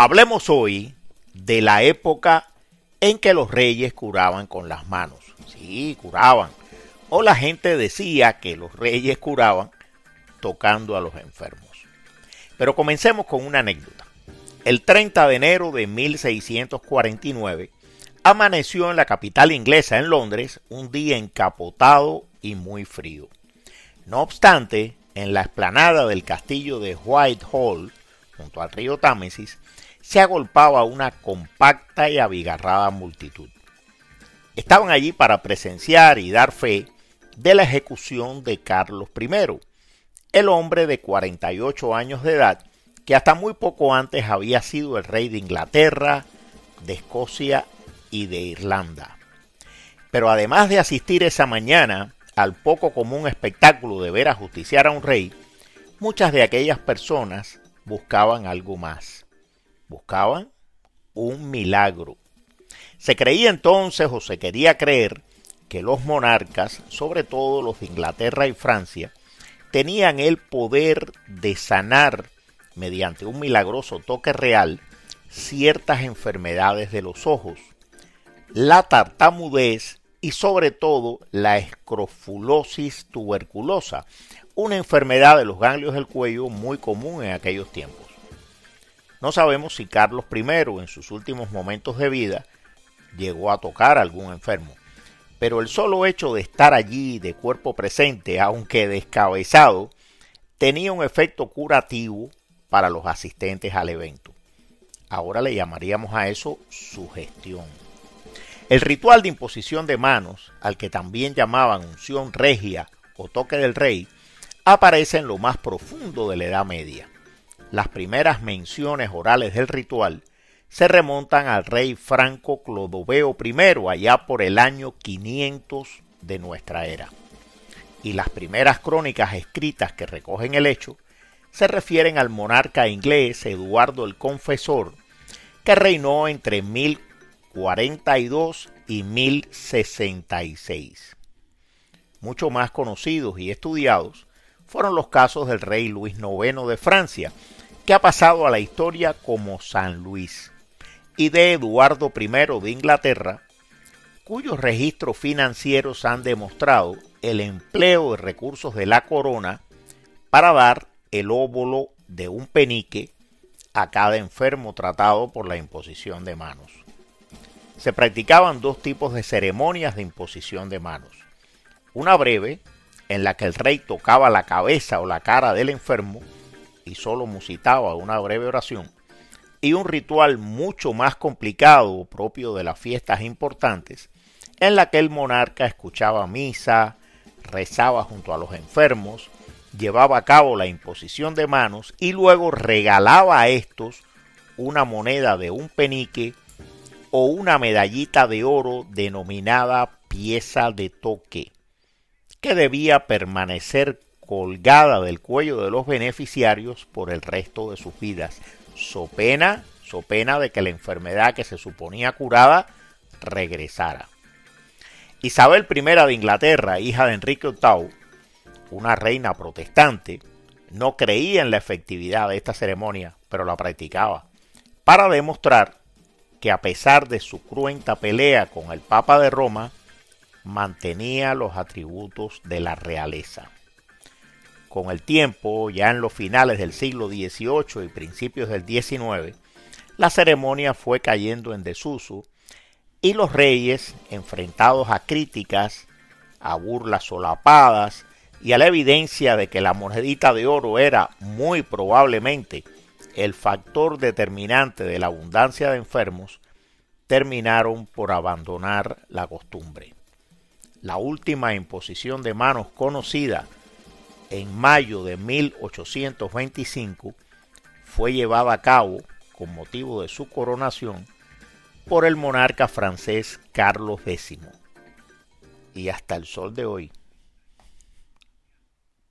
Hablemos hoy de la época en que los reyes curaban con las manos. Sí, curaban. O la gente decía que los reyes curaban tocando a los enfermos. Pero comencemos con una anécdota. El 30 de enero de 1649 amaneció en la capital inglesa, en Londres, un día encapotado y muy frío. No obstante, en la explanada del castillo de Whitehall, junto al río Támesis, se agolpaba una compacta y abigarrada multitud. Estaban allí para presenciar y dar fe de la ejecución de Carlos I, el hombre de 48 años de edad que hasta muy poco antes había sido el rey de Inglaterra, de Escocia y de Irlanda. Pero además de asistir esa mañana al poco común espectáculo de ver ajusticiar a un rey, muchas de aquellas personas buscaban algo más. Buscaban un milagro. Se creía entonces o se quería creer que los monarcas, sobre todo los de Inglaterra y Francia, tenían el poder de sanar mediante un milagroso toque real ciertas enfermedades de los ojos, la tartamudez y sobre todo la escrofulosis tuberculosa, una enfermedad de los ganglios del cuello muy común en aquellos tiempos. No sabemos si Carlos I en sus últimos momentos de vida llegó a tocar a algún enfermo, pero el solo hecho de estar allí de cuerpo presente, aunque descabezado, tenía un efecto curativo para los asistentes al evento. Ahora le llamaríamos a eso sugestión. El ritual de imposición de manos, al que también llamaban unción regia o toque del rey, aparece en lo más profundo de la Edad Media. Las primeras menciones orales del ritual se remontan al rey Franco Clodoveo I allá por el año 500 de nuestra era. Y las primeras crónicas escritas que recogen el hecho se refieren al monarca inglés Eduardo el Confesor, que reinó entre 1042 y 1066. Mucho más conocidos y estudiados fueron los casos del rey Luis IX de Francia, que ha pasado a la historia como San Luis, y de Eduardo I de Inglaterra, cuyos registros financieros han demostrado el empleo de recursos de la corona para dar el óvulo de un penique a cada enfermo tratado por la imposición de manos. Se practicaban dos tipos de ceremonias de imposición de manos. Una breve, en la que el rey tocaba la cabeza o la cara del enfermo y solo musitaba una breve oración, y un ritual mucho más complicado propio de las fiestas importantes, en la que el monarca escuchaba misa, rezaba junto a los enfermos, llevaba a cabo la imposición de manos y luego regalaba a estos una moneda de un penique o una medallita de oro denominada pieza de toque, que debía permanecer colgada del cuello de los beneficiarios por el resto de sus vidas, so pena, so pena de que la enfermedad que se suponía curada regresara. Isabel I de Inglaterra, hija de Enrique VIII, una reina protestante, no creía en la efectividad de esta ceremonia, pero la practicaba, para demostrar que a pesar de su cruenta pelea con el Papa de Roma, mantenía los atributos de la realeza. Con el tiempo, ya en los finales del siglo XVIII y principios del XIX, la ceremonia fue cayendo en desuso y los reyes, enfrentados a críticas, a burlas solapadas y a la evidencia de que la monedita de oro era muy probablemente el factor determinante de la abundancia de enfermos, terminaron por abandonar la costumbre. La última imposición de manos conocida en mayo de 1825 fue llevada a cabo con motivo de su coronación por el monarca francés Carlos X. Y hasta el sol de hoy